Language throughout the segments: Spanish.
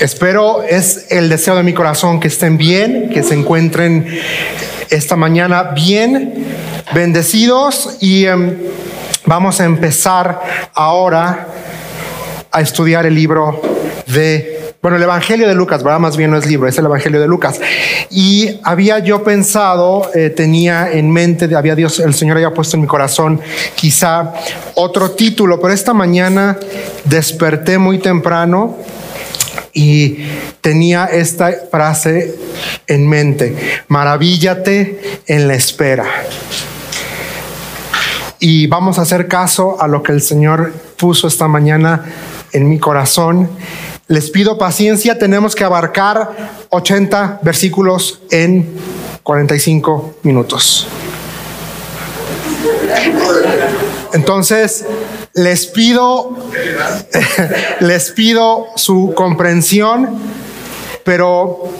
Espero, es el deseo de mi corazón que estén bien, que se encuentren esta mañana bien, bendecidos y em, vamos a empezar ahora a estudiar el libro de, bueno, el Evangelio de Lucas, ¿verdad? Más bien no es libro, es el Evangelio de Lucas. Y había yo pensado, eh, tenía en mente, había Dios, el Señor había puesto en mi corazón quizá otro título, pero esta mañana desperté muy temprano y tenía esta frase en mente, maravíllate en la espera. Y vamos a hacer caso a lo que el Señor puso esta mañana en mi corazón. Les pido paciencia, tenemos que abarcar 80 versículos en 45 minutos. Entonces, les pido, les pido su comprensión, pero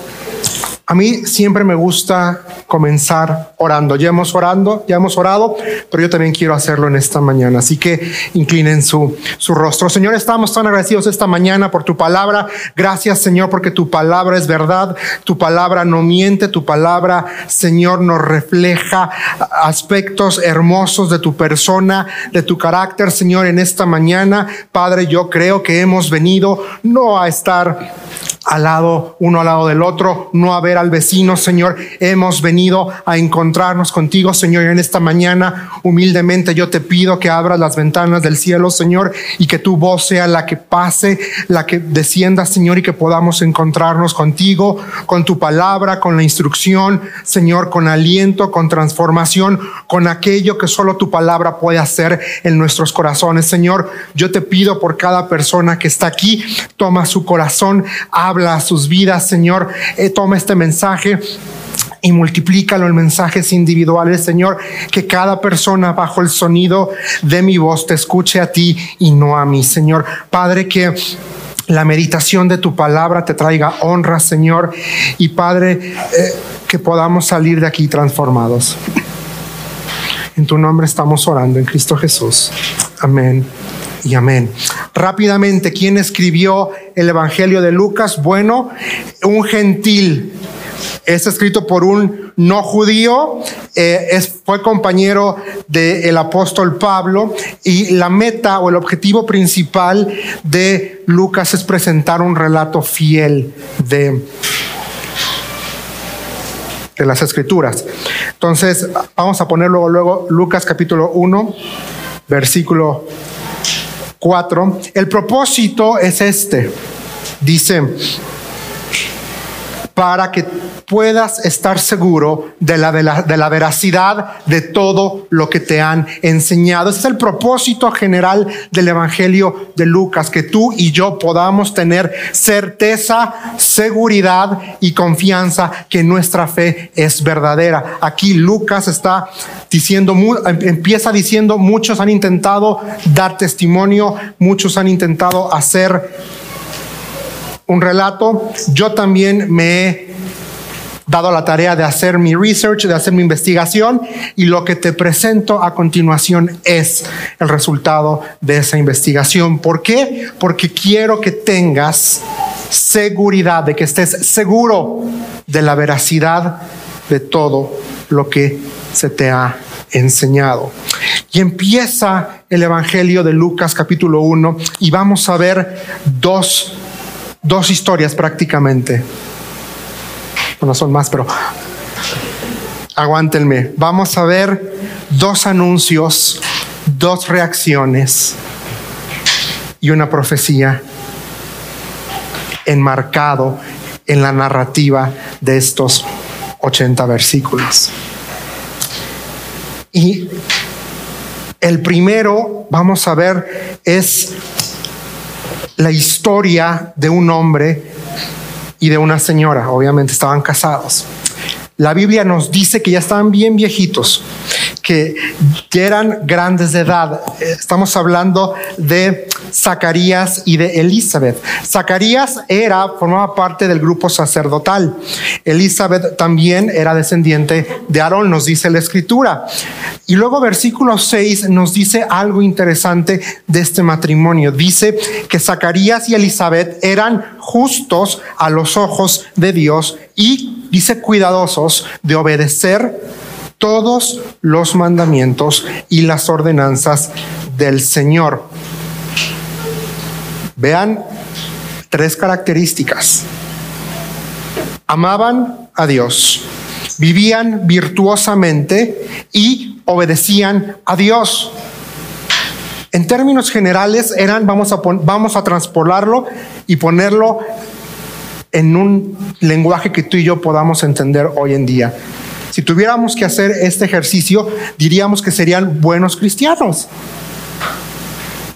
a mí siempre me gusta comenzar orando. Ya hemos orando, ya hemos orado, pero yo también quiero hacerlo en esta mañana. Así que inclinen su, su rostro. Señor, estamos tan agradecidos esta mañana por tu palabra. Gracias, Señor, porque tu palabra es verdad. Tu palabra no miente. Tu palabra, Señor, nos refleja aspectos hermosos de tu persona, de tu carácter, Señor, en esta mañana. Padre, yo creo que hemos venido no a estar al lado, uno al lado del otro, no a ver al vecino, Señor. Hemos venido a encontrarnos contigo, Señor, en esta mañana humildemente yo te pido que abras las ventanas del cielo, Señor, y que tu voz sea la que pase, la que descienda, Señor, y que podamos encontrarnos contigo, con tu palabra, con la instrucción, Señor, con aliento, con transformación, con aquello que solo tu palabra puede hacer en nuestros corazones, Señor. Yo te pido por cada persona que está aquí, toma su corazón, a sus vidas, Señor. Eh, toma este mensaje y multiplícalo en mensajes individuales, Señor, que cada persona bajo el sonido de mi voz te escuche a ti y no a mí, Señor. Padre, que la meditación de tu palabra te traiga honra, Señor, y Padre, eh, que podamos salir de aquí transformados. En tu nombre estamos orando, en Cristo Jesús. Amén y amén. Rápidamente, ¿quién escribió el Evangelio de Lucas? Bueno, un gentil. Es escrito por un no judío, eh, es, fue compañero del apóstol Pablo y la meta o el objetivo principal de Lucas es presentar un relato fiel de, de las escrituras. Entonces, vamos a poner luego, luego Lucas capítulo 1, versículo 4. El propósito es este. Dice, para que puedas estar seguro de la, veracidad de todo lo que te han enseñado. Ese es el propósito general del Evangelio de Lucas, que tú y yo podamos tener certeza, seguridad y confianza que nuestra fe es verdadera. Aquí Lucas está diciendo, empieza diciendo, muchos han intentado dar testimonio, muchos han intentado hacer un relato, yo también me he dado la tarea de hacer mi research, de hacer mi investigación y lo que te presento a continuación es el resultado de esa investigación. ¿Por qué? Porque quiero que tengas seguridad, de que estés seguro de la veracidad de todo lo que se te ha enseñado. Y empieza el Evangelio de Lucas capítulo 1 y vamos a ver dos dos historias prácticamente. Bueno, son más, pero aguántenme. Vamos a ver dos anuncios, dos reacciones y una profecía enmarcado en la narrativa de estos 80 versículos. Y el primero, vamos a ver, es la historia de un hombre y de una señora. Obviamente estaban casados. La Biblia nos dice que ya estaban bien viejitos, que eran grandes de edad. Estamos hablando de Zacarías y de Elizabeth. Zacarías era, formaba parte del grupo sacerdotal. Elizabeth también era descendiente de Aarón, nos dice la escritura. Y luego versículo 6 nos dice algo interesante de este matrimonio. Dice que Zacarías y Elizabeth eran justos a los ojos de Dios y dice cuidadosos de obedecer todos los mandamientos y las ordenanzas del Señor. Vean tres características. Amaban a Dios, vivían virtuosamente y obedecían a Dios. En términos generales eran, vamos a, vamos a transpolarlo y ponerlo en un lenguaje que tú y yo podamos entender hoy en día. Si tuviéramos que hacer este ejercicio, diríamos que serían buenos cristianos.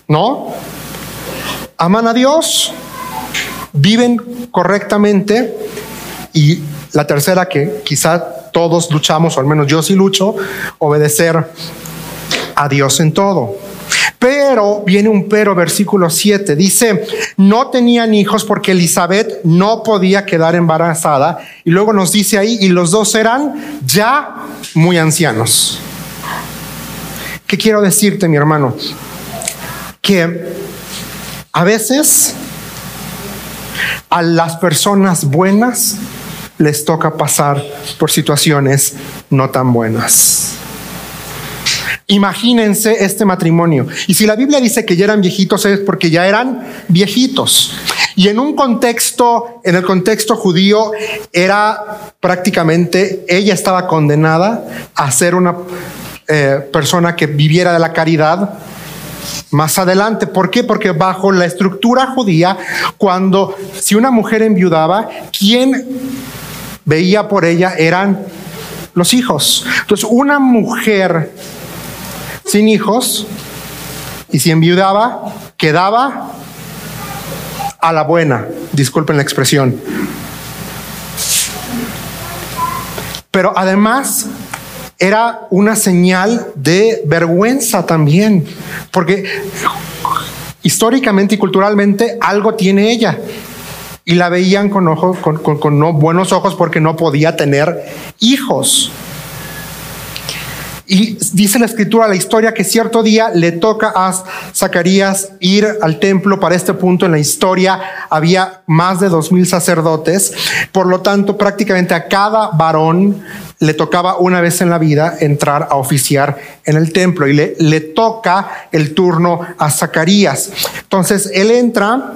¿No? Aman a Dios, viven correctamente y la tercera que quizá todos luchamos, o al menos yo sí lucho, obedecer a Dios en todo. Pero viene un pero, versículo 7, dice, no tenían hijos porque Elizabeth no podía quedar embarazada. Y luego nos dice ahí, y los dos eran ya muy ancianos. ¿Qué quiero decirte, mi hermano? Que a veces a las personas buenas les toca pasar por situaciones no tan buenas. Imagínense este matrimonio. Y si la Biblia dice que ya eran viejitos es porque ya eran viejitos. Y en un contexto, en el contexto judío, era prácticamente, ella estaba condenada a ser una eh, persona que viviera de la caridad más adelante. ¿Por qué? Porque bajo la estructura judía, cuando si una mujer enviudaba, quien veía por ella eran los hijos. Entonces, una mujer sin hijos y si enviudaba, quedaba a la buena, disculpen la expresión. Pero además era una señal de vergüenza también, porque históricamente y culturalmente algo tiene ella. Y la veían con, ojos, con, con no buenos ojos porque no podía tener hijos. Y dice la escritura, la historia, que cierto día le toca a Zacarías ir al templo. Para este punto en la historia había más de dos mil sacerdotes. Por lo tanto, prácticamente a cada varón le tocaba una vez en la vida entrar a oficiar en el templo y le, le toca el turno a Zacarías. Entonces, él entra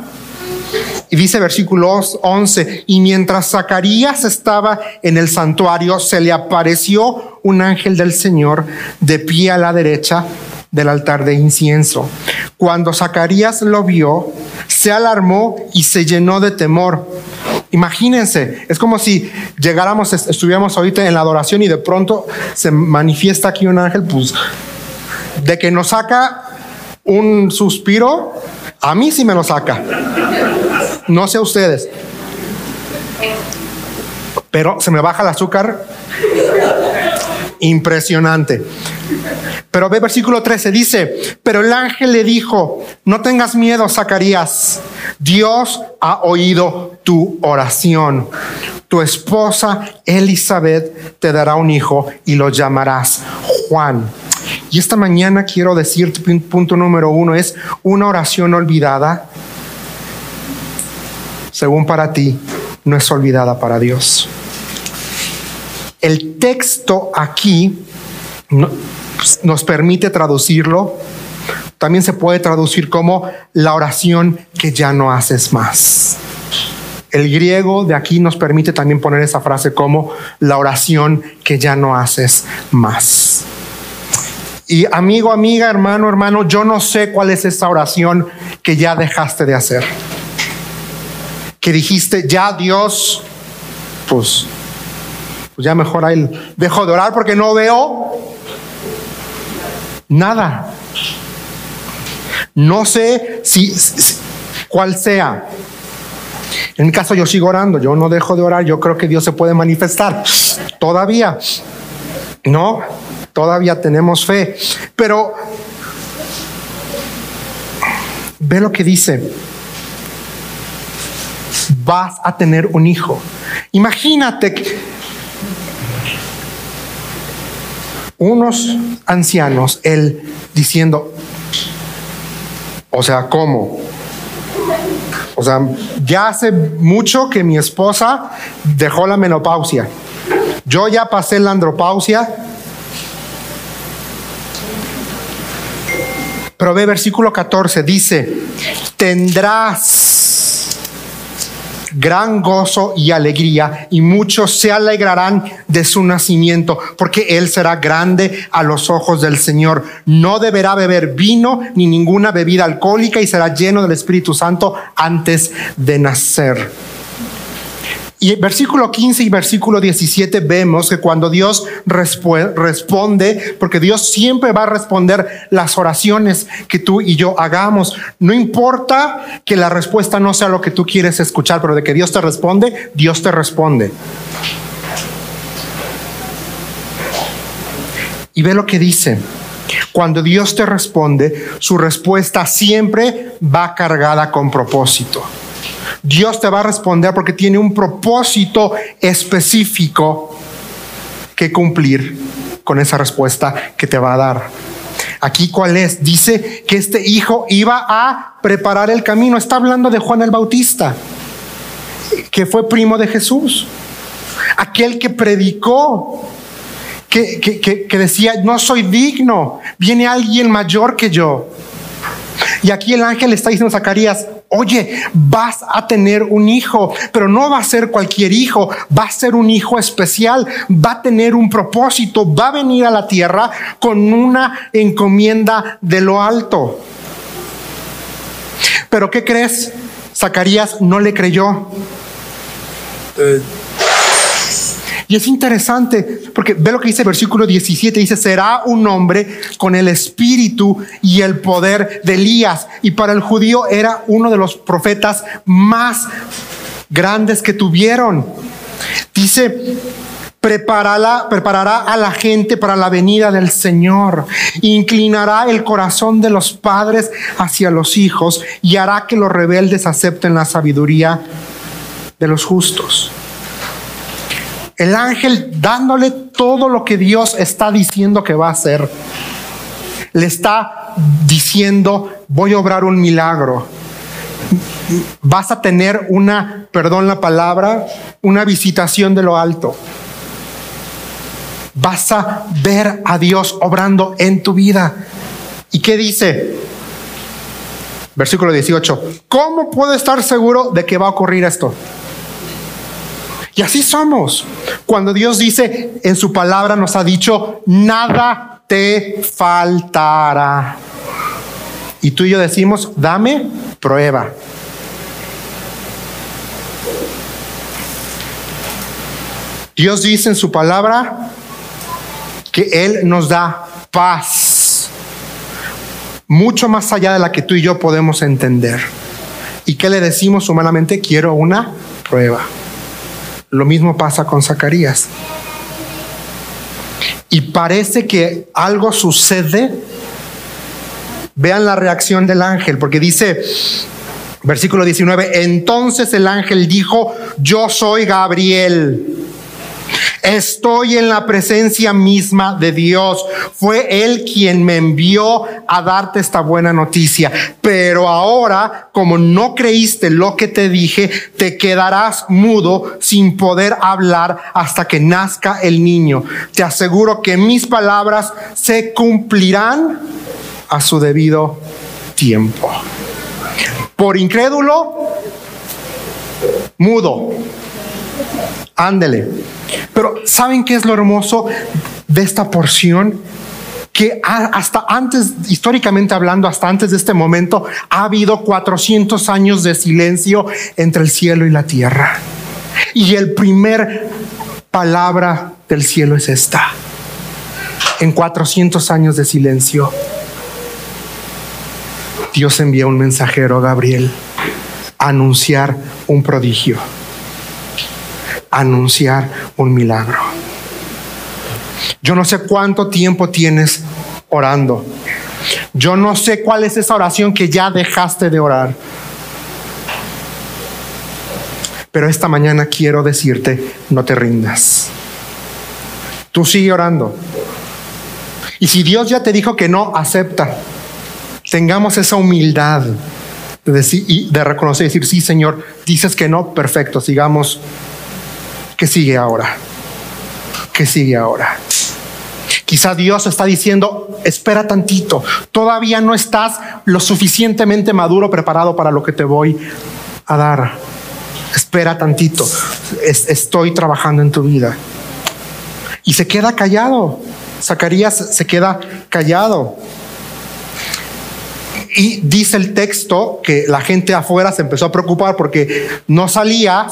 y dice versículos 11, y mientras Zacarías estaba en el santuario, se le apareció un ángel del Señor de pie a la derecha del altar de incienso. Cuando Zacarías lo vio, se alarmó y se llenó de temor. Imagínense, es como si llegáramos, estuviéramos ahorita en la adoración y de pronto se manifiesta aquí un ángel, pues de que nos saca un suspiro, a mí sí me lo saca. No sé ustedes. Pero se me baja el azúcar impresionante. Pero ve versículo 13, dice, pero el ángel le dijo, no tengas miedo, Zacarías, Dios ha oído tu oración. Tu esposa Elizabeth te dará un hijo y lo llamarás Juan. Y esta mañana quiero decirte, punto número uno, es una oración olvidada según para ti, no es olvidada para Dios. El texto aquí nos permite traducirlo. También se puede traducir como la oración que ya no haces más. El griego de aquí nos permite también poner esa frase como la oración que ya no haces más. Y amigo, amiga, hermano, hermano, yo no sé cuál es esa oración que ya dejaste de hacer que dijiste, ya Dios, pues, pues ya mejor ahí dejo de orar porque no veo nada. No sé si, cuál sea. En mi caso yo sigo orando, yo no dejo de orar, yo creo que Dios se puede manifestar todavía. No, todavía tenemos fe. Pero ve lo que dice. Vas a tener un hijo. Imagínate que unos ancianos, él diciendo, o sea, ¿cómo? O sea, ya hace mucho que mi esposa dejó la menopausia. Yo ya pasé la andropausia. Pero ve versículo 14, dice, tendrás gran gozo y alegría, y muchos se alegrarán de su nacimiento, porque él será grande a los ojos del Señor. No deberá beber vino ni ninguna bebida alcohólica y será lleno del Espíritu Santo antes de nacer. Y versículo 15 y versículo 17 vemos que cuando Dios responde, porque Dios siempre va a responder las oraciones que tú y yo hagamos, no importa que la respuesta no sea lo que tú quieres escuchar, pero de que Dios te responde, Dios te responde. Y ve lo que dice. Cuando Dios te responde, su respuesta siempre va cargada con propósito. Dios te va a responder porque tiene un propósito específico que cumplir con esa respuesta que te va a dar. Aquí cuál es? Dice que este hijo iba a preparar el camino. Está hablando de Juan el Bautista, que fue primo de Jesús. Aquel que predicó, que, que decía, no soy digno, viene alguien mayor que yo. Y aquí el ángel está diciendo a Zacarías, oye, vas a tener un hijo, pero no va a ser cualquier hijo, va a ser un hijo especial, va a tener un propósito, va a venir a la tierra con una encomienda de lo alto. Pero ¿qué crees? Zacarías no le creyó. Eh, y es interesante porque ve lo que dice el versículo 17, dice, será un hombre con el espíritu y el poder de Elías. Y para el judío era uno de los profetas más grandes que tuvieron. Dice, preparará, preparará a la gente para la venida del Señor, inclinará el corazón de los padres hacia los hijos y hará que los rebeldes acepten la sabiduría de los justos. El ángel dándole todo lo que Dios está diciendo que va a hacer. Le está diciendo, voy a obrar un milagro. Vas a tener una, perdón la palabra, una visitación de lo alto. Vas a ver a Dios obrando en tu vida. ¿Y qué dice? Versículo 18. ¿Cómo puedo estar seguro de que va a ocurrir esto? Y así somos. Cuando Dios dice en su palabra, nos ha dicho, nada te faltará. Y tú y yo decimos, dame prueba. Dios dice en su palabra que Él nos da paz, mucho más allá de la que tú y yo podemos entender. ¿Y qué le decimos humanamente? Quiero una prueba. Lo mismo pasa con Zacarías. Y parece que algo sucede. Vean la reacción del ángel, porque dice, versículo 19, entonces el ángel dijo, yo soy Gabriel Estoy en la presencia misma de Dios. Fue Él quien me envió a darte esta buena noticia. Pero ahora, como no creíste lo que te dije, te quedarás mudo sin poder hablar hasta que nazca el niño. Te aseguro que mis palabras se cumplirán a su debido tiempo. Por incrédulo, mudo. Ándele. Pero ¿saben qué es lo hermoso de esta porción? que hasta antes, históricamente hablando, hasta antes de este momento, ha habido 400 años de silencio entre el cielo y la tierra. Y el primer palabra del cielo es esta. En 400 años de silencio, Dios envía un mensajero, Gabriel, a anunciar un prodigio anunciar un milagro. Yo no sé cuánto tiempo tienes orando. Yo no sé cuál es esa oración que ya dejaste de orar. Pero esta mañana quiero decirte, no te rindas. Tú sigue orando. Y si Dios ya te dijo que no, acepta. Tengamos esa humildad de, decir, y de reconocer y decir, sí, Señor, dices que no, perfecto, sigamos. ¿Qué sigue ahora? ¿Qué sigue ahora? Quizá Dios está diciendo, espera tantito, todavía no estás lo suficientemente maduro, preparado para lo que te voy a dar. Espera tantito, estoy trabajando en tu vida. Y se queda callado. Zacarías se queda callado. Y dice el texto que la gente afuera se empezó a preocupar porque no salía.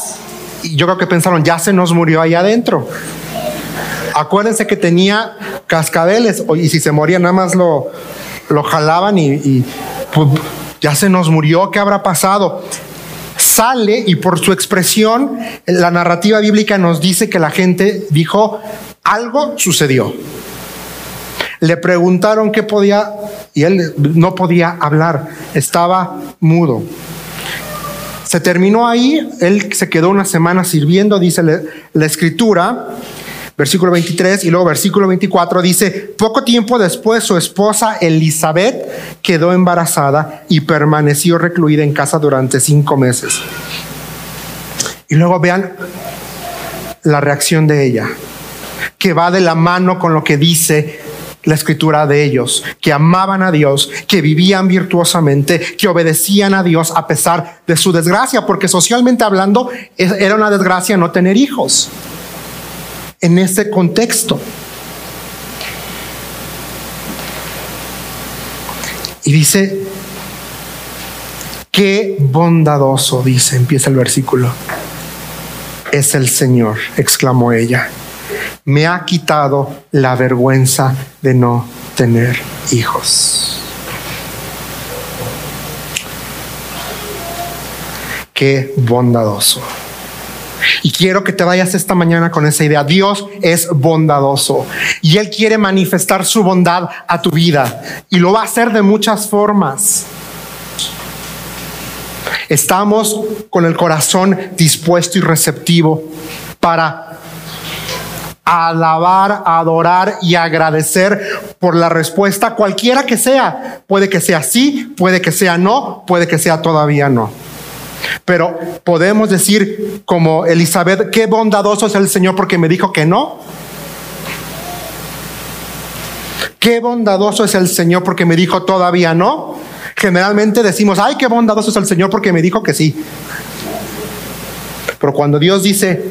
Y yo creo que pensaron, ya se nos murió ahí adentro. Acuérdense que tenía cascabeles y si se moría nada más lo, lo jalaban y, pues, ya se nos murió, ¿qué habrá pasado? Sale y por su expresión, la narrativa bíblica nos dice que la gente dijo, algo sucedió. Le preguntaron qué podía y él no podía hablar, estaba mudo. Se terminó ahí, él se quedó una semana sirviendo, dice la escritura, versículo 23 y luego versículo 24 dice, poco tiempo después su esposa Elizabeth quedó embarazada y permaneció recluida en casa durante cinco meses. Y luego vean la reacción de ella, que va de la mano con lo que dice la escritura de ellos, que amaban a Dios, que vivían virtuosamente, que obedecían a Dios a pesar de su desgracia, porque socialmente hablando era una desgracia no tener hijos en ese contexto. Y dice, qué bondadoso, dice, empieza el versículo. Es el Señor, exclamó ella. Me ha quitado la vergüenza de no tener hijos. Qué bondadoso. Y quiero que te vayas esta mañana con esa idea. Dios es bondadoso y Él quiere manifestar su bondad a tu vida y lo va a hacer de muchas formas. Estamos con el corazón dispuesto y receptivo para alabar, adorar y agradecer por la respuesta, cualquiera que sea. Puede que sea sí, puede que sea no, puede que sea todavía no. Pero podemos decir como Elizabeth, qué bondadoso es el Señor porque me dijo que no. Qué bondadoso es el Señor porque me dijo todavía no. Generalmente decimos, ay, qué bondadoso es el Señor porque me dijo que sí. Pero cuando Dios dice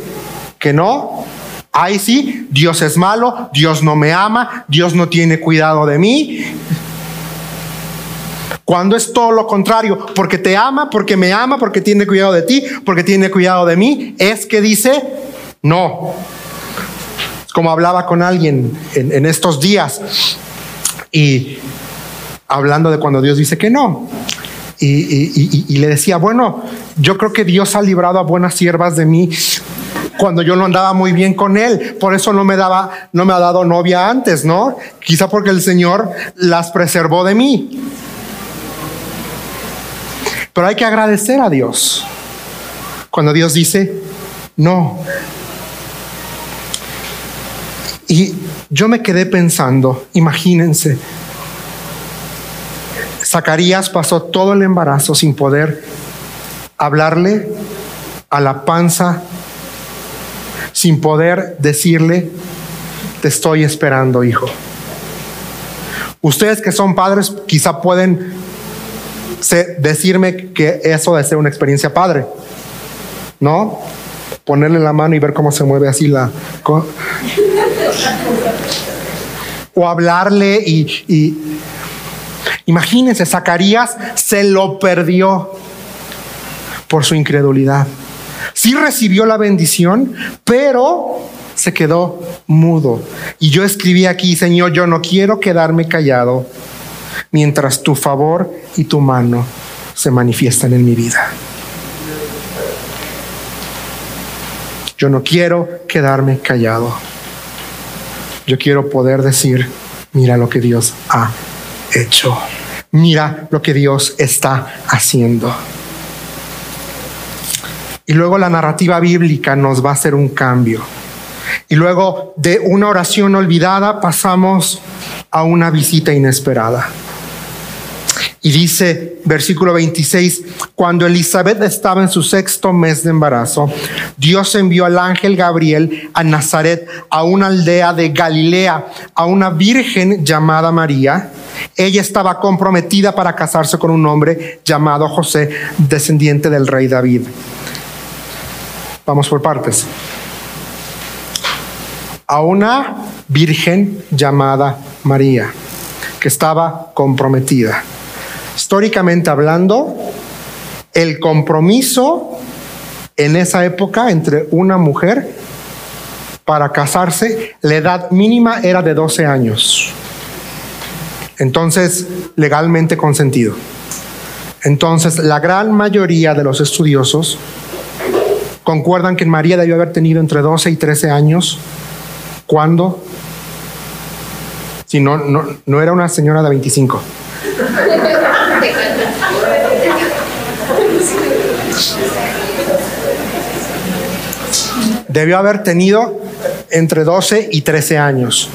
que no, ay sí, Dios es malo, Dios no me ama, Dios no tiene cuidado de mí, cuando es todo lo contrario, porque te ama, porque me ama, porque tiene cuidado de ti, porque tiene cuidado de mí, es que dice no. Como hablaba con alguien en, estos días y hablando de cuando Dios dice que no. Y, le decía, bueno, yo creo que Dios ha librado a buenas siervas de mí cuando yo no andaba muy bien con él. Por eso no me daba, no me ha dado novia antes, ¿no? Quizá porque el Señor las preservó de mí. Pero hay que agradecer a Dios cuando Dios dice, no. Y yo me quedé pensando, imagínense, Zacarías pasó todo el embarazo sin poder hablarle a la panza, sin poder decirle, te estoy esperando, hijo. Ustedes que son padres quizá pueden decirme que eso de ser una experiencia padre, ¿no? Ponerle la mano y ver cómo se mueve así la... O hablarle y, y imagínense, Zacarías se lo perdió por su incredulidad. Sí recibió la bendición, pero se quedó mudo. Y yo escribí aquí, Señor, yo no quiero quedarme callado mientras tu favor y tu mano se manifiestan en mi vida. Yo no quiero quedarme callado. yo quiero poder decir, mira lo que Dios ha hecho. Mira lo que Dios está haciendo. Y luego la narrativa bíblica nos va a hacer un cambio. Y luego de una oración olvidada pasamos a una visita inesperada. Y dice, versículo 26, cuando Elizabeth estaba en su sexto mes de embarazo, Dios envió al ángel Gabriel a Nazaret, a una aldea de Galilea, a una virgen llamada María. Ella estaba comprometida para casarse con un hombre llamado José, descendiente del rey David. Vamos por partes. A una virgen llamada María, que estaba comprometida. Históricamente hablando, el compromiso en esa época entre una mujer para casarse, la edad mínima era de 12 años. Entonces, legalmente consentido. Entonces, la gran mayoría de los estudiosos concuerdan que María debió haber tenido entre 12 y 13 años cuando, si no, no, no era una señora de 25. Debió haber tenido entre 12 y 13 años.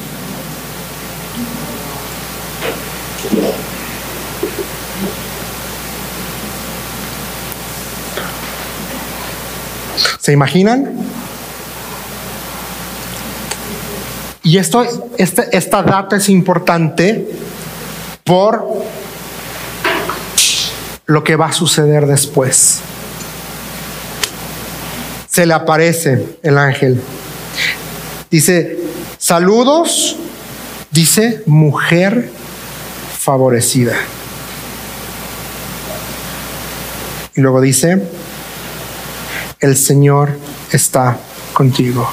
¿Se imaginan? Y esto, este, esta data es importante por lo que va a suceder después. Se le aparece el ángel. Dice, saludos, dice, mujer favorecida. Y luego dice, el Señor está contigo.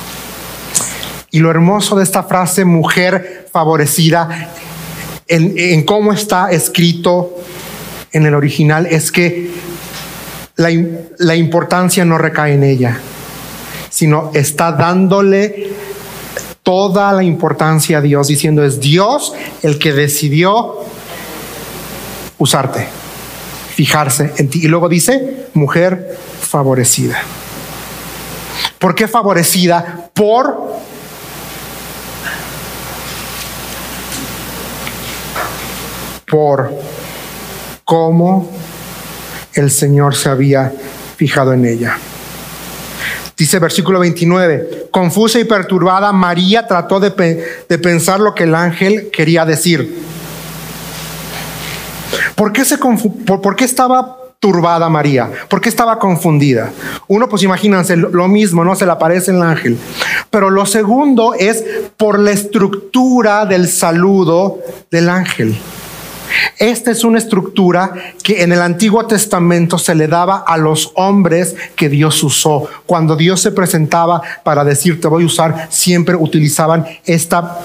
Y lo hermoso de esta frase, mujer favorecida, en, cómo está escrito en el original, es que la, la importancia no recae en ella, sino está dándole toda la importancia a Dios, diciendo es Dios el que decidió usarte, fijarse en ti. Y luego dice, mujer favorecida. ¿Por qué favorecida? Por por cómo el Señor se había fijado en ella. Dice versículo 29, confusa y perturbada, María trató de, de, pensar lo que el ángel quería decir. ¿Por qué, se por, ¿Por qué estaba turbada María? ¿Por qué estaba confundida? Uno, pues imagínense lo mismo, ¿no? Se le aparece el ángel. Pero lo segundo es por la estructura del saludo del ángel. Esta es una estructura que en el Antiguo Testamento se le daba a los hombres que Dios usó. Cuando Dios se presentaba para decir te voy a usar, siempre utilizaban esta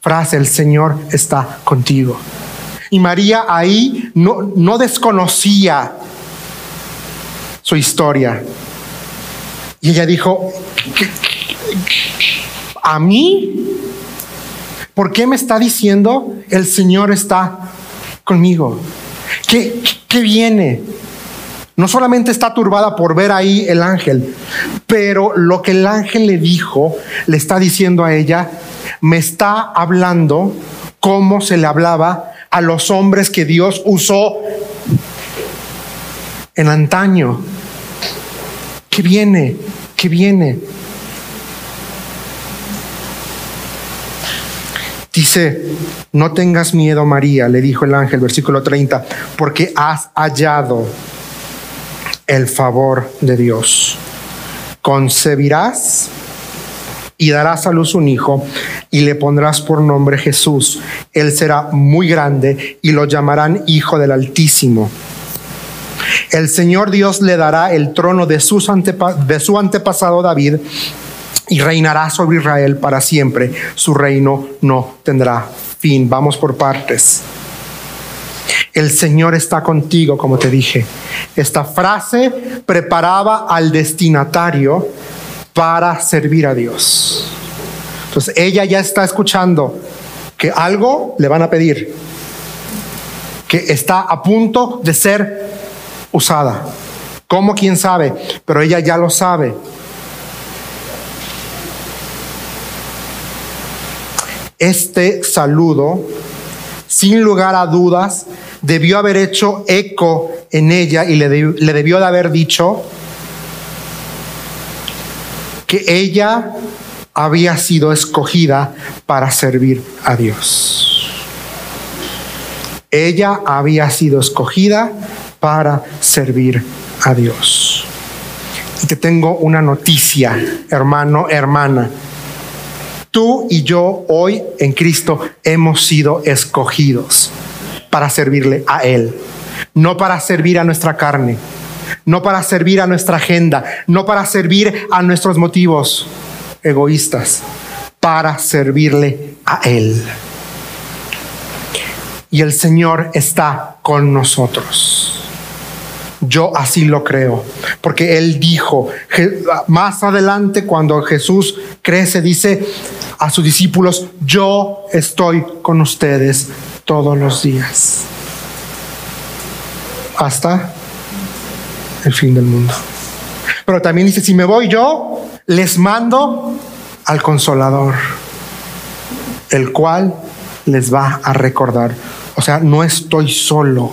frase, el Señor está contigo. Y María ahí no, no desconocía su historia. Y ella dijo, ¿a mí? ¿Por qué me está diciendo el Señor está conmigo? ¿Qué, qué viene? No solamente está turbada por ver ahí el ángel, pero lo que el ángel le dijo, le está diciendo a ella, me está hablando como se le hablaba a los hombres que Dios usó en antaño. ¿Qué viene? ¿Qué viene? Dice, no tengas miedo María, le dijo el ángel, versículo 30, porque has hallado el favor de Dios. Concebirás y darás a luz un hijo y le pondrás por nombre Jesús. Él será muy grande y lo llamarán Hijo del Altísimo. El Señor Dios le dará el trono de, de su antepasado David y reinará sobre Israel para siempre. Su reino no tendrá fin. Vamos por partes. El Señor está contigo, como te dije. Esta frase preparaba al destinatario para servir a Dios. Entonces ella ya está escuchando que algo le van a pedir, que está a punto de ser usada. ¿Cómo? ¿Quién sabe? Pero ella ya lo sabe. Este saludo, sin lugar a dudas, debió haber hecho eco en ella y le, debió de haber dicho que ella había sido escogida para servir a Dios. Ella había sido escogida para servir a Dios. Y te tengo una noticia, hermano, hermana. Tú y yo hoy en Cristo hemos sido escogidos para servirle a Él, no para servir a nuestra carne, no para servir a nuestra agenda, no para servir a nuestros motivos egoístas, para servirle a Él. Y el Señor está con nosotros. Yo así lo creo, porque Él dijo, más adelante cuando Jesús crece, dice a sus discípulos, yo estoy con ustedes todos los días, hasta el fin del mundo. Pero también dice, si me voy yo, les mando al consolador, el cual les va a recordar. O sea, no estoy solo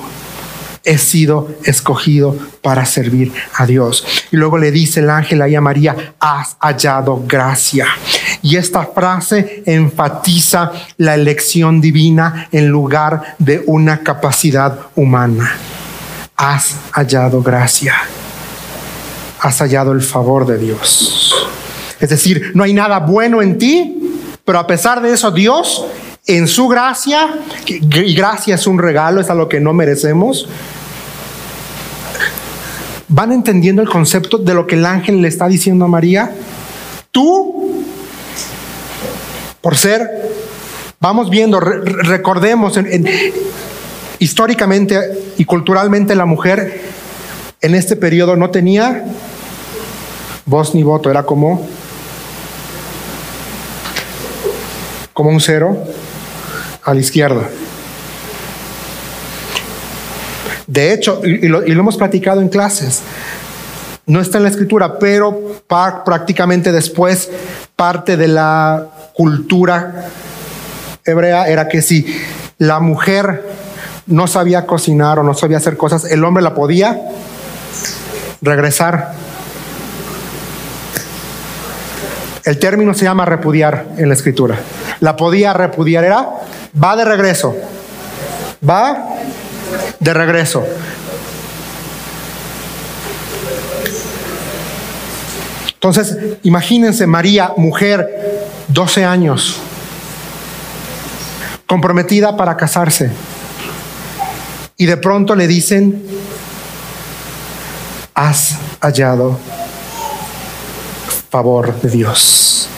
he sido escogido para servir a Dios. Y luego le dice el ángel ahí a María, has hallado gracia. Y esta frase enfatiza la elección divina en lugar de una capacidad humana. Has hallado gracia. Has hallado el favor de Dios. Es decir, no hay nada bueno en ti, pero a pesar de eso Dios en su gracia, y gracia es un regalo, es a lo que no merecemos, ¿Van entendiendo el concepto de lo que el ángel le está diciendo a María? Tú, por ser, vamos viendo, recordemos, históricamente y culturalmente la mujer en este periodo no tenía voz ni voto, era como, como un cero a la izquierda. De hecho, y lo, hemos platicado en clases, no está en la escritura, pero prácticamente después parte de la cultura hebrea era que si la mujer no sabía cocinar o no sabía hacer cosas, el hombre la podía regresar. El término se llama repudiar en la escritura. La podía repudiar, era va de regreso. Va de regreso. Entonces, imagínense María, mujer, 12 años, comprometida para casarse. Y de pronto le dicen, has hallado favor de Dios.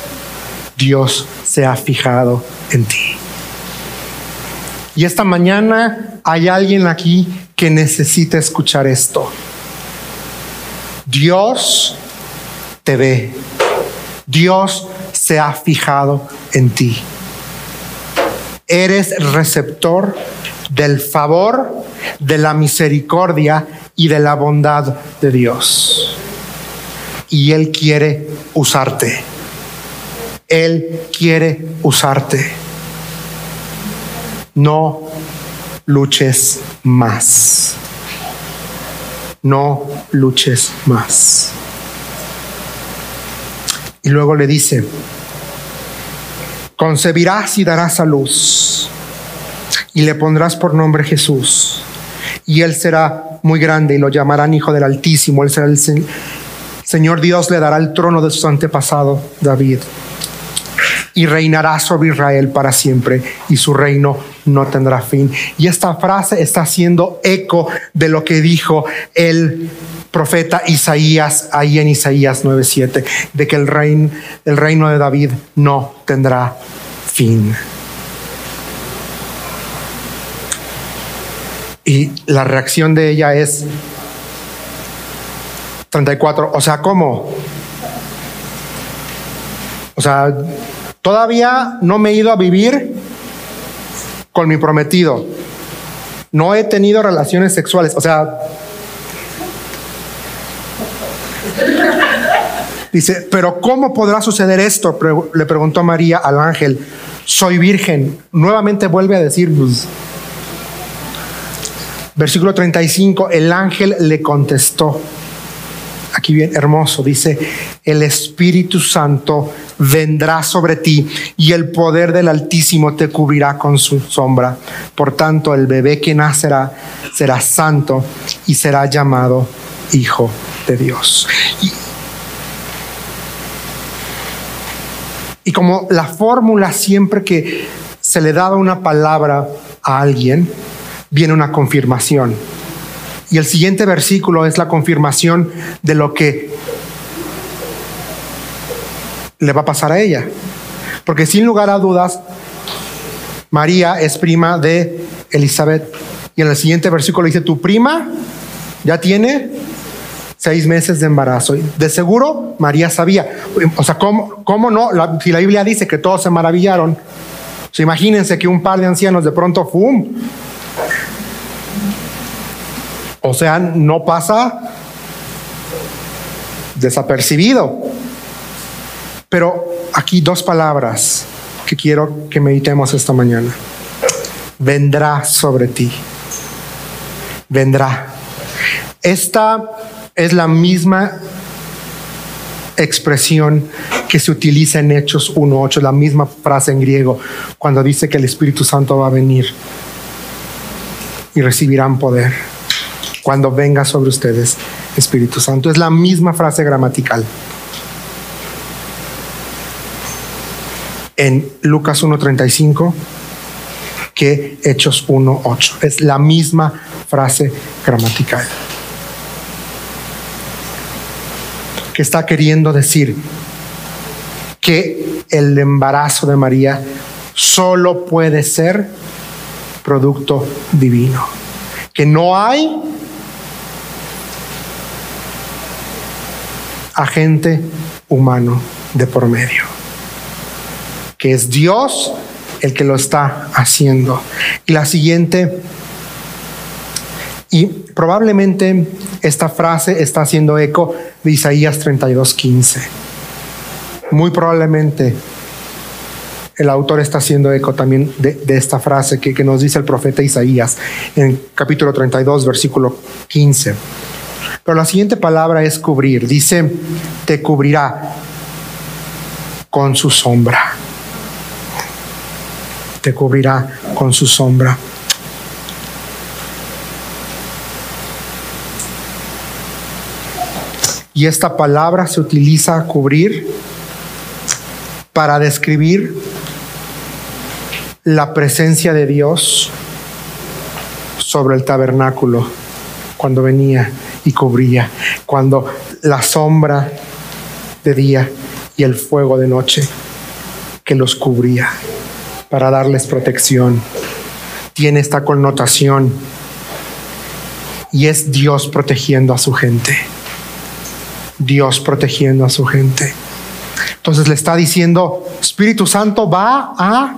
Dios se ha fijado en ti. Y esta mañana hay alguien aquí que necesita escuchar esto. Dios te ve. Dios se ha fijado en ti. Eres receptor del favor, de la misericordia y de la bondad de Dios. Y Él quiere usarte. Él quiere usarte no luches más. No luches más. Y luego le dice, concebirás y darás a luz y le pondrás por nombre Jesús. Y él será muy grande y lo llamarán Hijo del Altísimo. Él será el Señor Dios, le dará el trono de su antepasado David y reinará sobre Israel para siempre y su reino no tendrá fin. Y esta frase está haciendo eco de lo que dijo el profeta Isaías ahí en Isaías 9:7, de que el reino, el reino de David no tendrá fin. Y la reacción de ella es 34, o sea, ¿cómo? O sea, todavía no me he ido a vivir con mi prometido. No he tenido relaciones sexuales. O sea, dice, pero ¿cómo podrá suceder esto? Le preguntó María al ángel. Soy virgen. Nuevamente vuelve a decir, versículo 35, el ángel le contestó aquí bien hermoso, dice, el Espíritu Santo vendrá sobre ti y el poder del Altísimo te cubrirá con su sombra. Por tanto, el bebé que nacerá será santo y será llamado Hijo de Dios. Y, y como la fórmula siempre que se le daba una palabra a alguien, viene una confirmación. Y el siguiente versículo es la confirmación de lo que le va a pasar a ella. Porque sin lugar a dudas, María es prima de Elizabeth. Y en el siguiente versículo dice, tu prima ya tiene seis meses de embarazo. De seguro, María sabía. O sea, ¿cómo, cómo no? si la Biblia dice que todos se maravillaron, imagínense que un par de ancianos de pronto, ¡fum! O sea, no pasa desapercibido. Pero aquí dos palabras que quiero que meditemos esta mañana. Vendrá sobre ti. Vendrá. Esta es la misma expresión que se utiliza en Hechos 1.8, la misma frase en griego, cuando dice que el Espíritu Santo va a venir y recibirán poder cuando venga sobre ustedes Espíritu Santo. Es la misma frase gramatical. En Lucas 1.35 que Hechos 1.8. Es la misma frase gramatical. Que está queriendo decir que el embarazo de María solo puede ser producto divino. Que no hay agente humano de por medio, que es Dios el que lo está haciendo. Y la siguiente, y probablemente esta frase está haciendo eco de Isaías 32:15. Muy probablemente el autor está haciendo eco también de, esta frase que, que, nos dice el profeta Isaías en capítulo 32, versículo 15. Pero la siguiente palabra es cubrir. Dice, te cubrirá con su sombra. Te cubrirá con su sombra. Y esta palabra se utiliza cubrir para describir la presencia de Dios sobre el tabernáculo cuando venía y cubría, cuando la sombra de día y el fuego de noche que los cubría para darles protección. Tiene esta connotación y es Dios protegiendo a su gente. Dios protegiendo a su gente. Entonces le está diciendo, Espíritu Santo va a,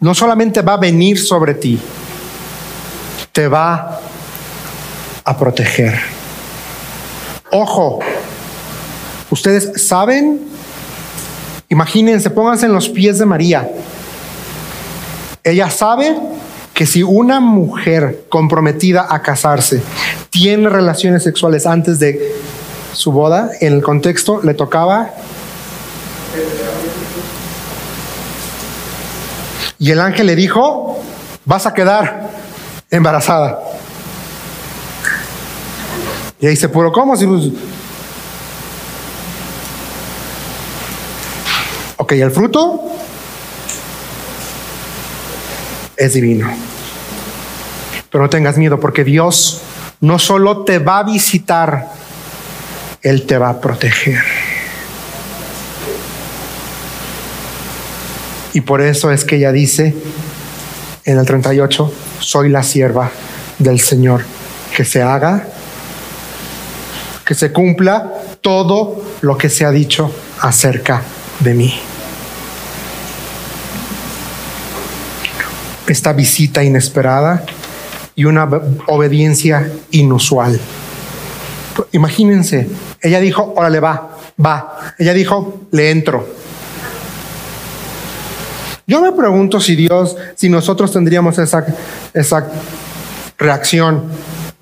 no solamente va a venir sobre ti, te va a proteger. Ojo, ustedes saben, imagínense, pónganse en los pies de María. Ella sabe que si una mujer comprometida a casarse tiene relaciones sexuales antes de su boda, en el contexto le tocaba Y el ángel le dijo, vas a quedar embarazada. Y dice, pero ¿cómo? Si pues... Ok, el fruto es divino. Pero no tengas miedo porque Dios no solo te va a visitar, Él te va a proteger. Y por eso es que ella dice en el 38, soy la sierva del Señor, que se haga que se cumpla todo lo que se ha dicho acerca de mí. Esta visita inesperada y una obediencia inusual. Imagínense, ella dijo, órale, va, va. Ella dijo, le entro. Yo me pregunto si Dios, si nosotros tendríamos esa, esa reacción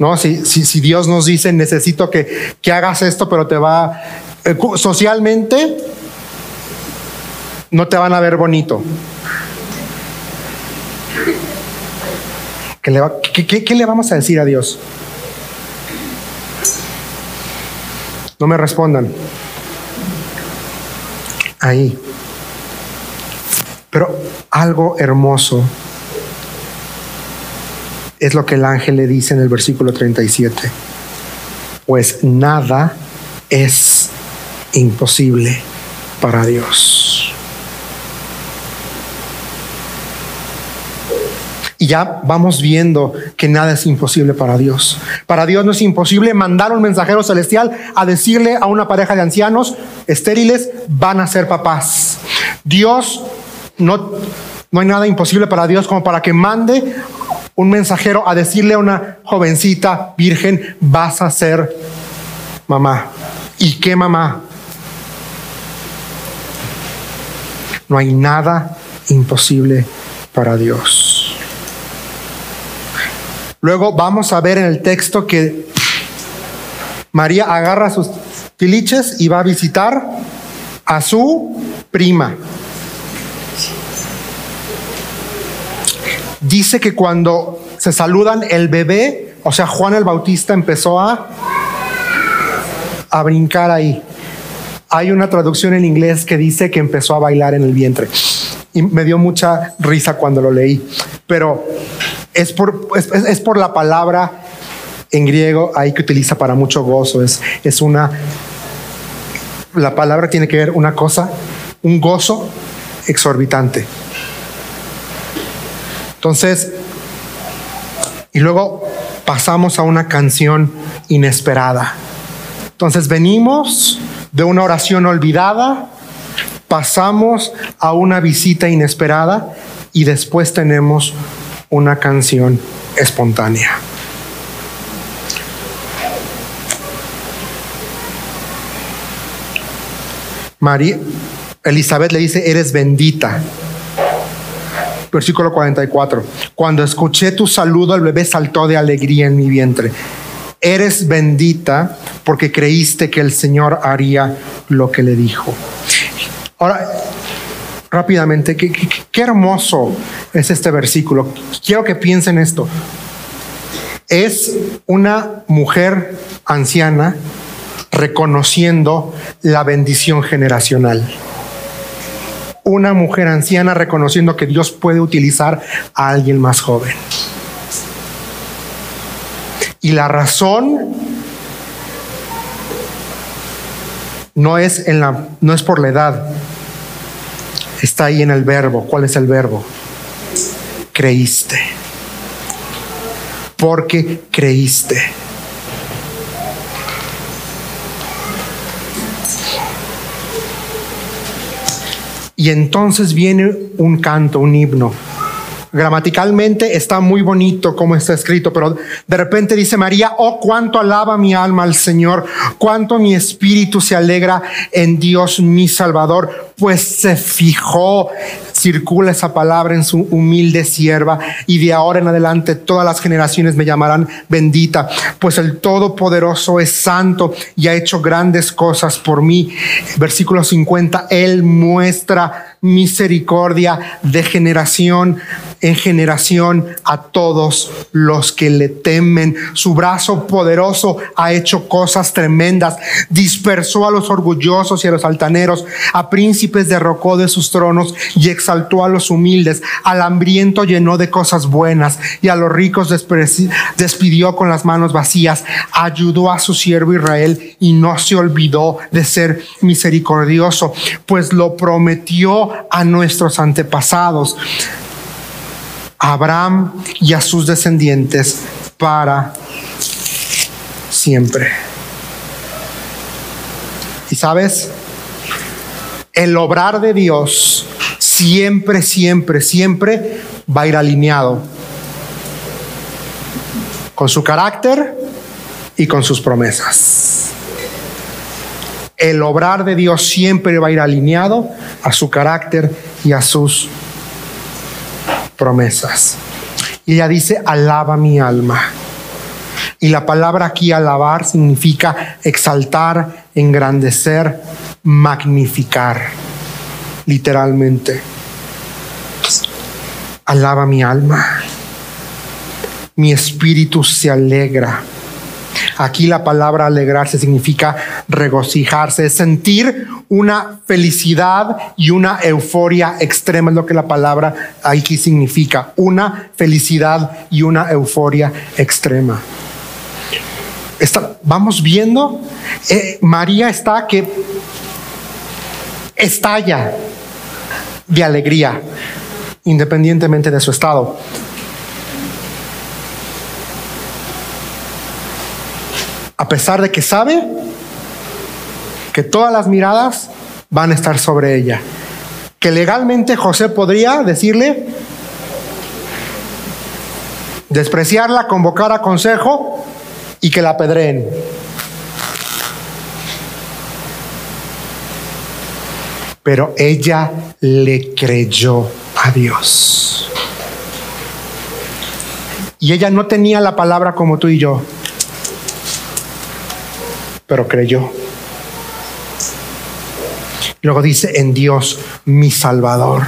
¿no? Si, si, Dios nos dice, necesito que, que hagas esto, pero te va, eh, socialmente, no te van a ver bonito. ¿Qué le, qué le vamos a decir a Dios? No me respondan. Ahí. Pero algo hermoso es lo que el ángel le dice en el versículo 37. Pues nada es imposible para Dios. Y ya vamos viendo que nada es imposible para Dios. Para Dios no es imposible mandar un mensajero celestial a decirle a una pareja de ancianos estériles, van a ser papás. Dios no, no hay nada imposible para Dios como para que mande un mensajero a decirle a una jovencita virgen, vas a ser mamá. ¿Y qué mamá? No hay nada imposible para Dios. Luego vamos a ver en el texto que María agarra sus tiliches y va a visitar a su prima. Dice que cuando se saludan el bebé, o sea, Juan el Bautista empezó a, a brincar ahí. Hay una traducción en inglés que dice que empezó a bailar en el vientre. Y me dio mucha risa cuando lo leí. Pero es por, es, por la palabra en griego ahí que utiliza para mucho gozo. Es, es una. La palabra tiene que ver una cosa, un gozo exorbitante. Entonces, y luego pasamos a una canción inesperada. Entonces venimos de una oración olvidada, pasamos a una visita inesperada y después tenemos una canción espontánea. María, Elizabeth le dice, eres bendita Versículo 44. Cuando escuché tu saludo, el bebé saltó de alegría en mi vientre. Eres bendita porque creíste que el Señor haría lo que le dijo. Ahora, rápidamente, qué, hermoso es este versículo. Quiero que piensen esto. Es una mujer anciana reconociendo la bendición generacional una mujer anciana reconociendo que Dios puede utilizar a alguien más joven. Y la razón no es, en la, no es por la edad, está ahí en el verbo. ¿Cuál es el verbo? Creíste. Porque creíste. Y entonces viene un canto, un himno. Gramaticalmente está muy bonito como está escrito, pero de repente dice María, oh cuánto alaba mi alma al Señor, cuánto mi espíritu se alegra en Dios mi Salvador, pues se fijó, circula esa palabra en su humilde sierva y de ahora en adelante todas las generaciones me llamarán bendita, pues el Todopoderoso es santo y ha hecho grandes cosas por mí. Versículo 50, Él muestra misericordia de generación en generación a todos los que le temen. Su brazo poderoso ha hecho cosas tremendas. Dispersó a los orgullosos y a los altaneros. A príncipes derrocó de sus tronos y exaltó a los humildes. Al hambriento llenó de cosas buenas y a los ricos despidió con las manos vacías. Ayudó a su siervo Israel y no se olvidó de ser misericordioso, pues lo prometió a nuestros antepasados. Abraham y a sus descendientes para siempre. Y sabes, el obrar de Dios siempre, siempre, siempre va a ir alineado con su carácter y con sus promesas. El obrar de Dios siempre va a ir alineado a su carácter y a sus promesas. Y ella dice, alaba mi alma. Y la palabra aquí alabar significa exaltar, engrandecer, magnificar, literalmente. Alaba mi alma. Mi espíritu se alegra. Aquí la palabra alegrarse significa regocijarse, sentir una felicidad y una euforia extrema, es lo que la palabra aquí significa, una felicidad y una euforia extrema vamos viendo, eh, María está que estalla de alegría, independientemente de su estado. A pesar de que sabe que todas las miradas van a estar sobre ella. Que legalmente José podría decirle, despreciarla, convocar a consejo y que la apedreen. Pero ella le creyó a Dios. Y ella no tenía la palabra como tú y yo, pero creyó. Luego dice, en Dios mi Salvador.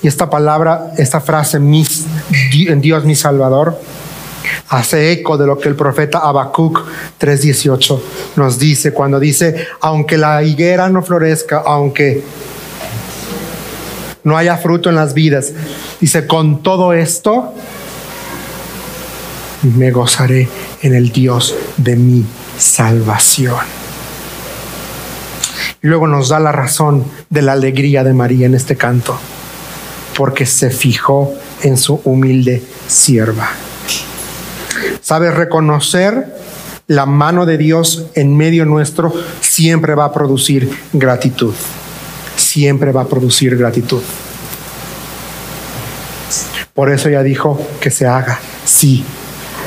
Y esta palabra, esta frase, en Dios mi Salvador, hace eco de lo que el profeta Habacuc 3:18 nos dice cuando dice, aunque la higuera no florezca, aunque no haya fruto en las vidas, dice, con todo esto me gozaré en el Dios de mi salvación. Y luego nos da la razón de la alegría de María en este canto, porque se fijó en su humilde sierva. Sabes, reconocer la mano de Dios en medio nuestro siempre va a producir gratitud. Siempre va a producir gratitud. Por eso ella dijo que se haga. Sí,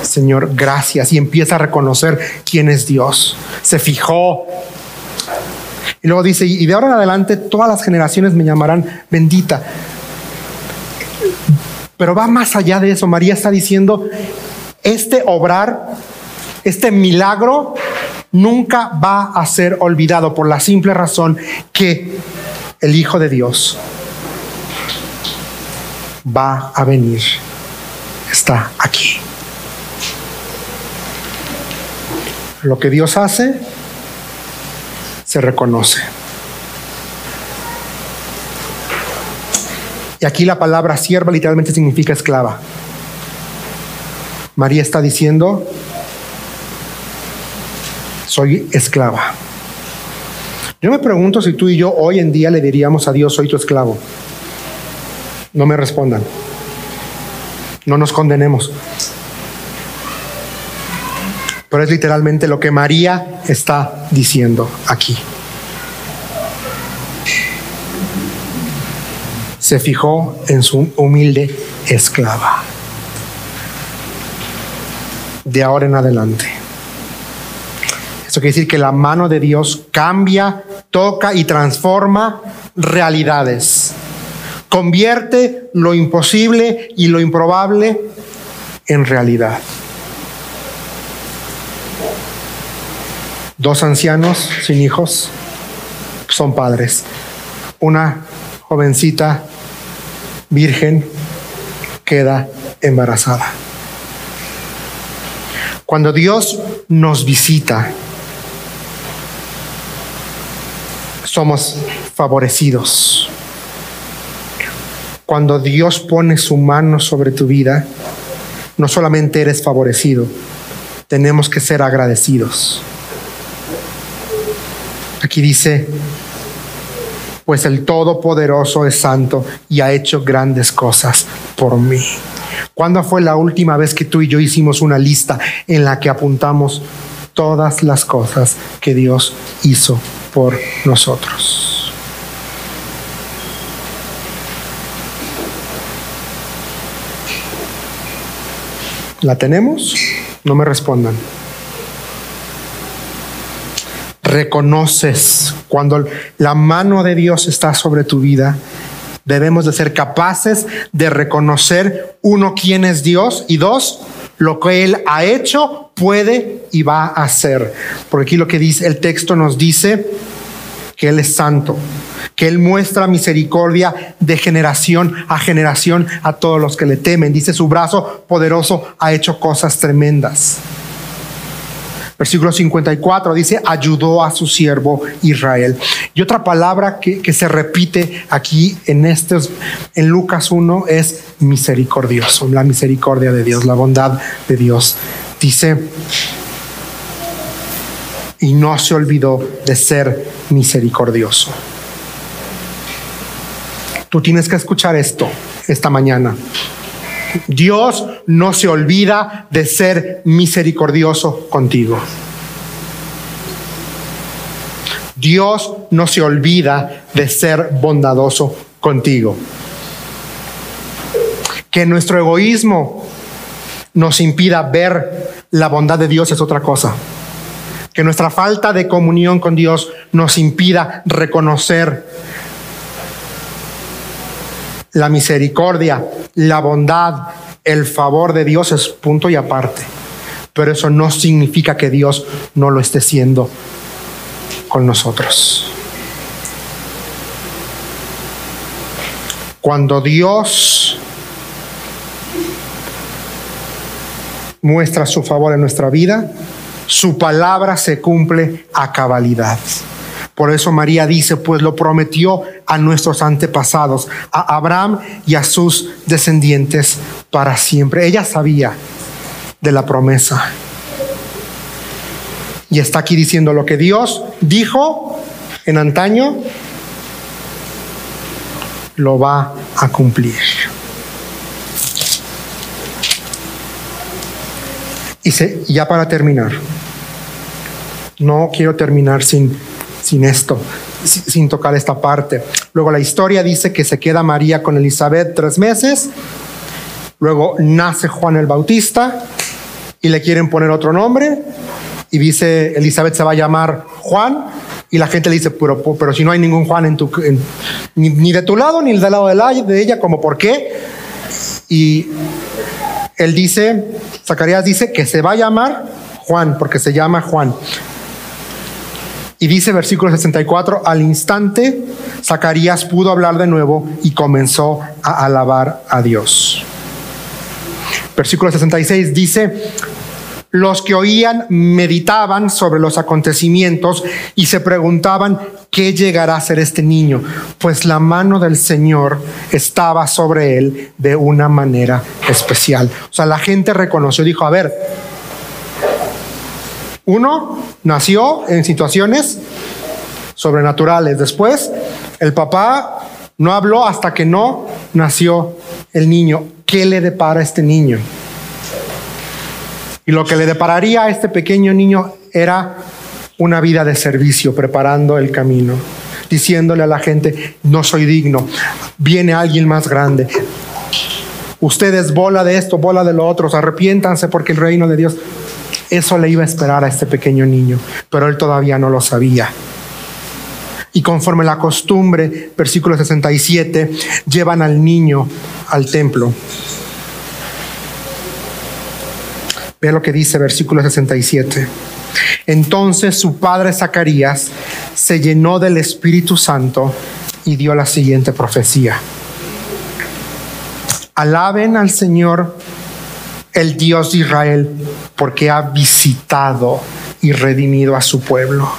Señor, gracias. Y empieza a reconocer quién es Dios. Se fijó. Y luego dice, y de ahora en adelante todas las generaciones me llamarán bendita. Pero va más allá de eso. María está diciendo, este obrar, este milagro, nunca va a ser olvidado por la simple razón que el Hijo de Dios va a venir. Está aquí. Lo que Dios hace se reconoce. Y aquí la palabra sierva literalmente significa esclava. María está diciendo, soy esclava. Yo me pregunto si tú y yo hoy en día le diríamos a Dios, soy tu esclavo. No me respondan. No nos condenemos. Pero es literalmente lo que María está diciendo aquí. Se fijó en su humilde esclava de ahora en adelante. Eso quiere decir que la mano de Dios cambia, toca y transforma realidades. Convierte lo imposible y lo improbable en realidad. Dos ancianos sin hijos son padres. Una jovencita virgen queda embarazada. Cuando Dios nos visita, somos favorecidos. Cuando Dios pone su mano sobre tu vida, no solamente eres favorecido, tenemos que ser agradecidos. Aquí dice, pues el Todopoderoso es santo y ha hecho grandes cosas por mí. ¿Cuándo fue la última vez que tú y yo hicimos una lista en la que apuntamos todas las cosas que Dios hizo por nosotros? ¿La tenemos? No me respondan. Reconoces cuando la mano de Dios está sobre tu vida Debemos de ser capaces de reconocer, uno, quién es Dios y dos, lo que Él ha hecho, puede y va a hacer. Porque aquí lo que dice el texto nos dice que Él es santo, que Él muestra misericordia de generación a generación a todos los que le temen. Dice, su brazo poderoso ha hecho cosas tremendas. Versículo 54 dice, ayudó a su siervo Israel. Y otra palabra que, que se repite aquí en, estos, en Lucas 1 es misericordioso, la misericordia de Dios, la bondad de Dios. Dice, y no se olvidó de ser misericordioso. Tú tienes que escuchar esto esta mañana. Dios no se olvida de ser misericordioso contigo. Dios no se olvida de ser bondadoso contigo. Que nuestro egoísmo nos impida ver la bondad de Dios es otra cosa. Que nuestra falta de comunión con Dios nos impida reconocer la misericordia, la bondad, el favor de Dios es punto y aparte. Pero eso no significa que Dios no lo esté siendo con nosotros. Cuando Dios muestra su favor en nuestra vida, su palabra se cumple a cabalidad. Por eso María dice, pues lo prometió a nuestros antepasados, a Abraham y a sus descendientes para siempre. Ella sabía de la promesa. Y está aquí diciendo lo que Dios dijo en antaño, lo va a cumplir. Y ya para terminar, no quiero terminar sin sin esto, sin tocar esta parte. Luego la historia dice que se queda María con Elizabeth tres meses, luego nace Juan el Bautista y le quieren poner otro nombre y dice Elizabeth se va a llamar Juan y la gente le dice, pero, pero si no hay ningún Juan en tu, ni, de tu lado ni del lado de, la, de ella, como por qué. Y él dice, Zacarías dice que se va a llamar Juan, porque se llama Juan. Y dice versículo 64, al instante Zacarías pudo hablar de nuevo y comenzó a alabar a Dios. Versículo 66 dice, los que oían meditaban sobre los acontecimientos y se preguntaban qué llegará a ser este niño, pues la mano del Señor estaba sobre él de una manera especial. O sea, la gente reconoció, dijo, a ver, uno nació en situaciones sobrenaturales. Después, el papá no habló hasta que no nació el niño. ¿Qué le depara a este niño? Y lo que le depararía a este pequeño niño era una vida de servicio, preparando el camino, diciéndole a la gente, no soy digno, viene alguien más grande. Ustedes bola de esto, bola de lo otro, arrepiéntanse porque el reino de Dios eso le iba a esperar a este pequeño niño, pero él todavía no lo sabía. Y conforme la costumbre, versículo 67, llevan al niño al templo. Ve lo que dice versículo 67. Entonces su padre Zacarías se llenó del Espíritu Santo y dio la siguiente profecía. Alaben al Señor el Dios de Israel, porque ha visitado y redimido a su pueblo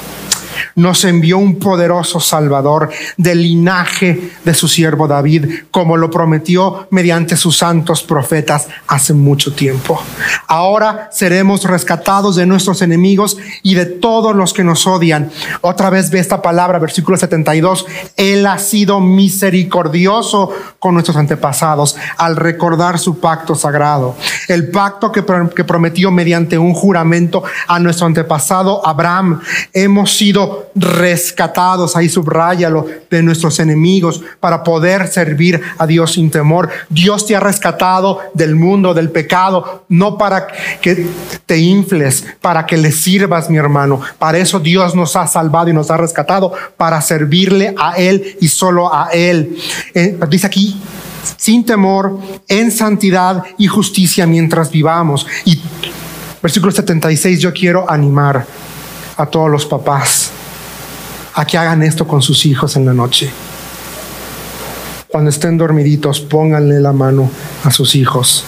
nos envió un poderoso Salvador del linaje de su siervo David, como lo prometió mediante sus santos profetas hace mucho tiempo. Ahora seremos rescatados de nuestros enemigos y de todos los que nos odian. Otra vez ve esta palabra, versículo 72. Él ha sido misericordioso con nuestros antepasados al recordar su pacto sagrado. El pacto que, que prometió mediante un juramento a nuestro antepasado Abraham. Hemos sido rescatados, ahí subráyalo, de nuestros enemigos para poder servir a Dios sin temor. Dios te ha rescatado del mundo, del pecado, no para que te infles, para que le sirvas, mi hermano. Para eso Dios nos ha salvado y nos ha rescatado, para servirle a Él y solo a Él. Eh, dice aquí, sin temor, en santidad y justicia mientras vivamos. Y versículo 76, yo quiero animar a todos los papás a que hagan esto con sus hijos en la noche. Cuando estén dormiditos, pónganle la mano a sus hijos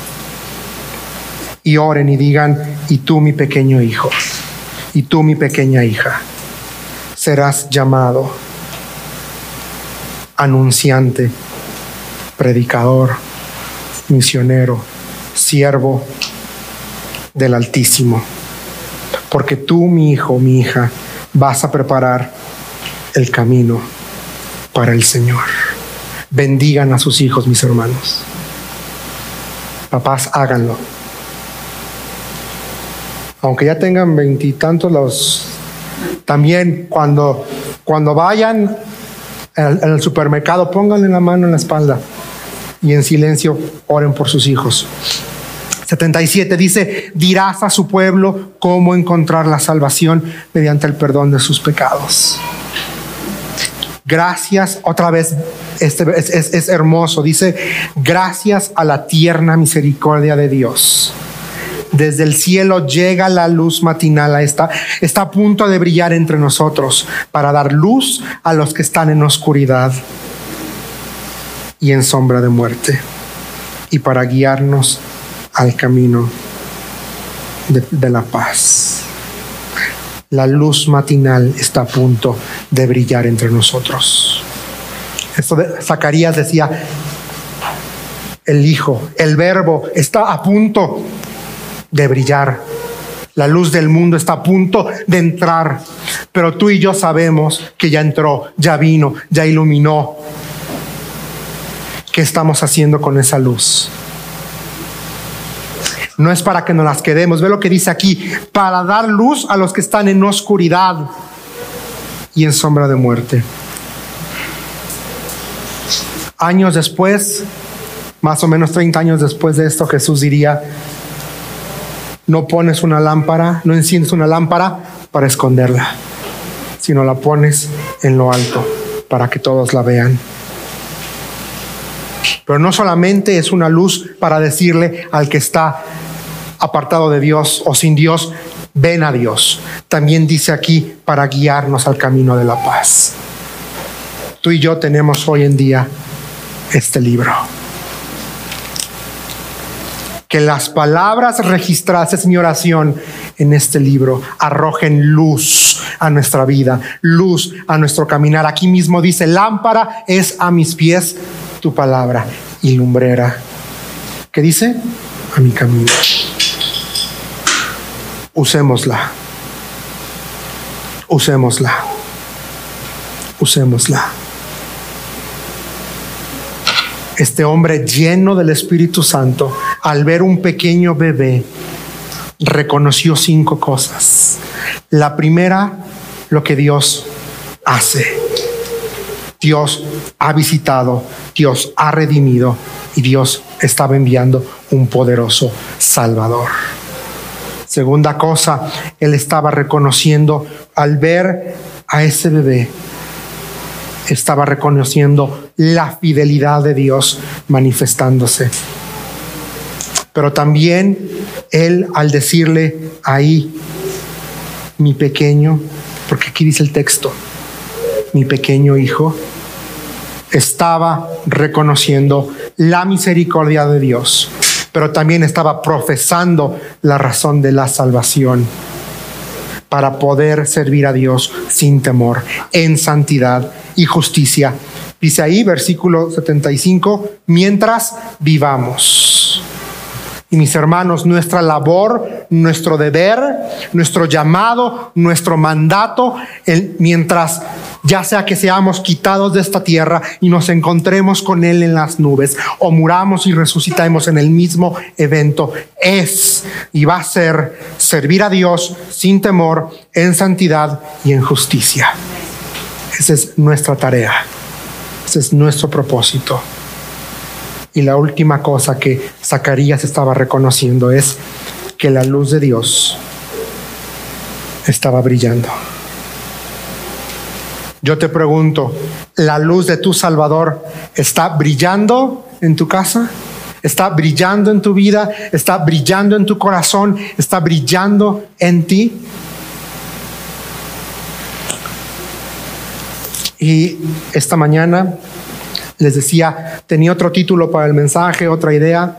y oren y digan, y tú mi pequeño hijo, y tú mi pequeña hija, serás llamado anunciante predicador, misionero, siervo del Altísimo. Porque tú, mi hijo, mi hija, vas a preparar el camino para el Señor. Bendigan a sus hijos, mis hermanos. Papás, háganlo. Aunque ya tengan veintitantos los también cuando cuando vayan en el supermercado, pónganle la mano en la espalda y en silencio oren por sus hijos. 77 dice, dirás a su pueblo cómo encontrar la salvación mediante el perdón de sus pecados. Gracias, otra vez, este es, hermoso, dice, gracias a la tierna misericordia de Dios desde el cielo llega la luz matinal, está, está a punto de brillar entre nosotros para dar luz a los que están en oscuridad y en sombra de muerte y para guiarnos al camino de, la paz. La luz matinal está a punto de brillar entre nosotros. Esto de Zacarías decía, el Hijo, el Verbo está a punto de brillar. La luz del mundo está a punto de entrar, pero tú y yo sabemos que ya entró, ya vino, ya iluminó, ¿Qué estamos haciendo con esa luz? No es para que nos las quedemos. Ve lo que dice aquí, para dar luz a los que están en oscuridad y en sombra de muerte. Años después, más o menos 30 años después de esto, Jesús diría, no pones una lámpara, no enciendes una lámpara para esconderla, sino la pones en lo alto para que todos la vean. Pero no solamente es una luz para decirle al que está apartado de Dios o sin Dios, ven a Dios. También dice aquí para guiarnos al camino de la paz. Tú y yo tenemos hoy en día este libro. Que las palabras registradas en mi oración en este libro arrojen luz a nuestra vida, luz a nuestro caminar. Aquí mismo dice, lámpara es a mis pies tu palabra y lumbrera. ¿Qué dice? A mi camino. Usémosla. Usémosla. Usémosla. Este hombre lleno del Espíritu Santo, al ver un pequeño bebé, reconoció cinco cosas. La primera, lo que Dios hace. Dios ha visitado, Dios ha redimido y Dios estaba enviando un poderoso Salvador. Segunda cosa, él estaba reconociendo al ver a ese bebé, estaba reconociendo la fidelidad de Dios manifestándose. Pero también él al decirle ahí, mi pequeño, porque aquí dice el texto, mi pequeño hijo, estaba reconociendo la misericordia de Dios, pero también estaba profesando la razón de la salvación para poder servir a Dios sin temor, en santidad y justicia. Dice ahí, versículo 75, mientras vivamos. Y mis hermanos, nuestra labor, nuestro deber, nuestro llamado, nuestro mandato, el, mientras ya sea que seamos quitados de esta tierra y nos encontremos con Él en las nubes, o muramos y resucitemos en el mismo evento, es y va a ser servir a Dios sin temor, en santidad y en justicia. Esa es nuestra tarea, ese es nuestro propósito. Y la última cosa que Zacarías estaba reconociendo es que la luz de Dios estaba brillando. Yo te pregunto, ¿la luz de tu Salvador está brillando en tu casa? ¿Está brillando en tu vida? ¿Está brillando en tu corazón? ¿Está brillando en ti? Y esta mañana les decía, tenía otro título para el mensaje, otra idea,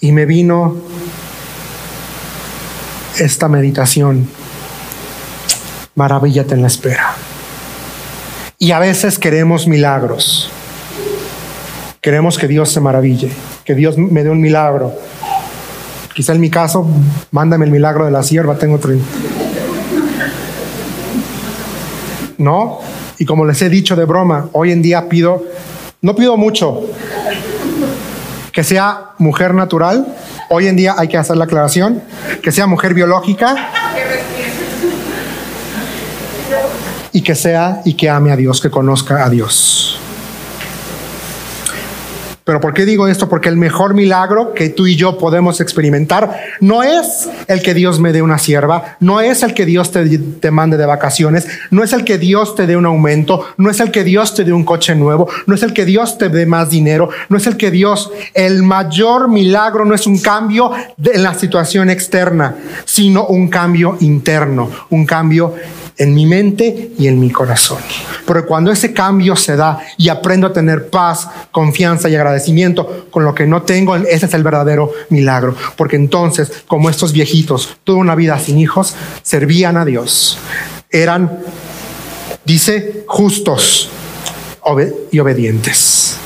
y me vino esta meditación. Maravíllate en la espera. Y a veces queremos milagros. Queremos que Dios se maraville, que Dios me dé un milagro. Quizá en mi caso, mándame el milagro de la sierva, tengo otro. No, y como les he dicho de broma, hoy en día pido, no pido mucho, que sea mujer natural. Hoy en día hay que hacer la aclaración, que sea mujer biológica y que sea y que ame a Dios, que conozca a Dios. Pero ¿por qué digo esto? Porque el mejor milagro que tú y yo podemos experimentar no es el que Dios me dé una sierva, no es el que Dios te, mande de vacaciones, no es el que Dios te dé un aumento, no es el que Dios te dé un coche nuevo, no es el que Dios te dé más dinero, no es el que Dios, el mayor milagro no es un cambio en la situación externa, sino un cambio interno, un cambio en mi mente y en mi corazón. Porque cuando ese cambio se da y aprendo a tener paz, confianza y agradecimiento con lo que no tengo, ese es el verdadero milagro. Porque entonces, como estos viejitos, toda una vida sin hijos, servían a Dios. Eran, dice, justos y obedientes.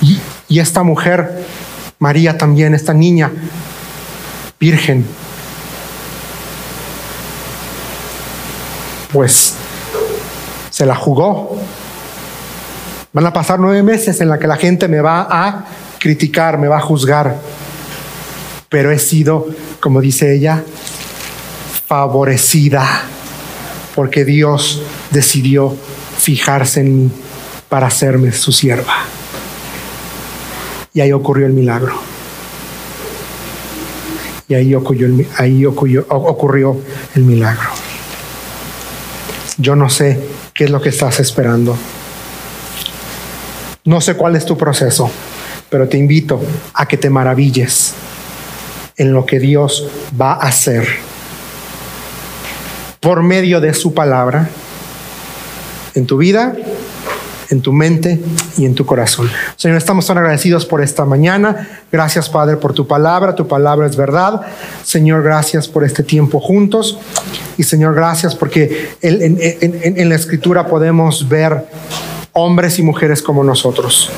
Y, y esta mujer, María también, esta niña, virgen, pues se la jugó. Van a pasar nueve meses en la que la gente me va a criticar, me va a juzgar. Pero he sido, como dice ella, favorecida porque Dios decidió fijarse en mí para hacerme su sierva. Y ahí ocurrió el milagro. Y ahí ocurrió el, ahí ocurrió, ocurrió el milagro. Yo no sé qué es lo que estás esperando. No sé cuál es tu proceso, pero te invito a que te maravilles en lo que Dios va a hacer por medio de su palabra en tu vida en tu mente y en tu corazón. Señor, estamos tan agradecidos por esta mañana. Gracias, Padre, por tu palabra. Tu palabra es verdad. Señor, gracias por este tiempo juntos. Y Señor, gracias porque en, en la escritura podemos ver hombres y mujeres como nosotros,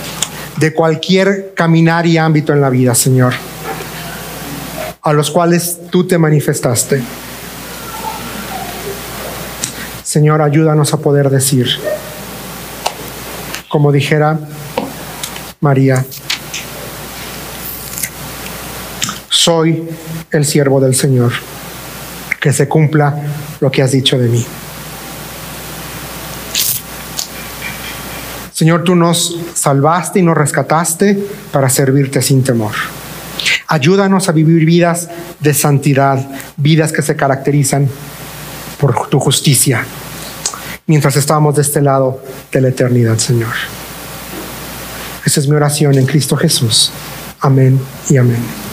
de cualquier caminar y ámbito en la vida, Señor, a los cuales tú te manifestaste. Señor, ayúdanos a poder decir, como dijera María, soy el siervo del Señor, que se cumpla lo que has dicho de mí. Señor, tú nos salvaste y nos rescataste para servirte sin temor. Ayúdanos a vivir vidas de santidad, vidas que se caracterizan por tu justicia mientras estamos de este lado de la eternidad, Señor. Esa es mi oración en Cristo Jesús. Amén y amén.